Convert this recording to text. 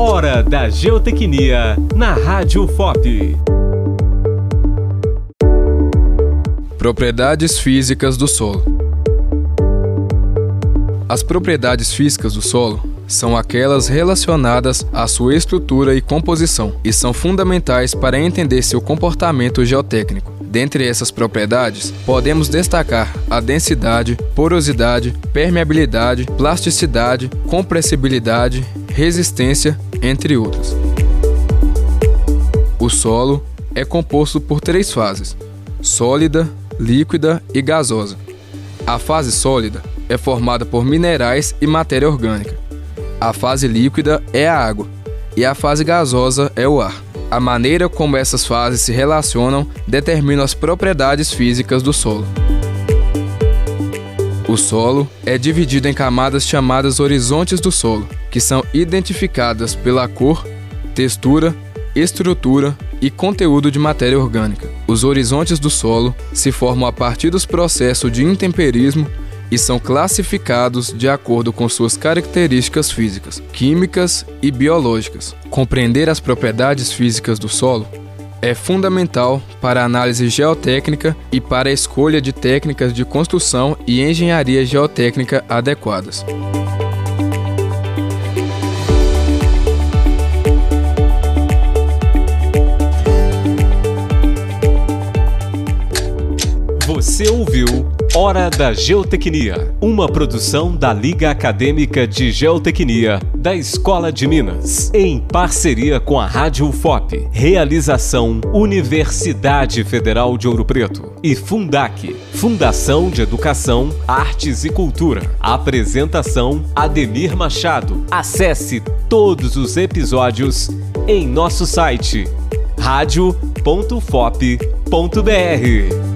Hora da Geotecnia na Rádio FOP. Propriedades físicas do solo. As propriedades físicas do solo são aquelas relacionadas à sua estrutura e composição e são fundamentais para entender seu comportamento geotécnico. Dentre essas propriedades, podemos destacar a densidade, porosidade, permeabilidade, plasticidade, compressibilidade, resistência, entre outras. O solo é composto por três fases: sólida, líquida e gasosa. A fase sólida é formada por minerais e matéria orgânica. A fase líquida é a água e a fase gasosa é o ar. A maneira como essas fases se relacionam determina as propriedades físicas do solo. O solo é dividido em camadas chamadas horizontes do solo, que são identificadas pela cor, textura, estrutura e conteúdo de matéria orgânica. Os horizontes do solo se formam a partir dos processos de intemperismo e são classificados de acordo com suas características físicas, químicas e biológicas. Compreender as propriedades físicas do solo é fundamental para a análise geotécnica e para a escolha de técnicas de construção e engenharia geotécnica adequadas. Você ouviu Hora da Geotecnia, uma produção da Liga Acadêmica de Geotecnia da Escola de Minas, em parceria com a Rádio FOP. Realização Universidade Federal de Ouro Preto e Fundac, Fundação de Educação, Artes e Cultura. Apresentação Ademir Machado. Acesse todos os episódios em nosso site radio.fop.br.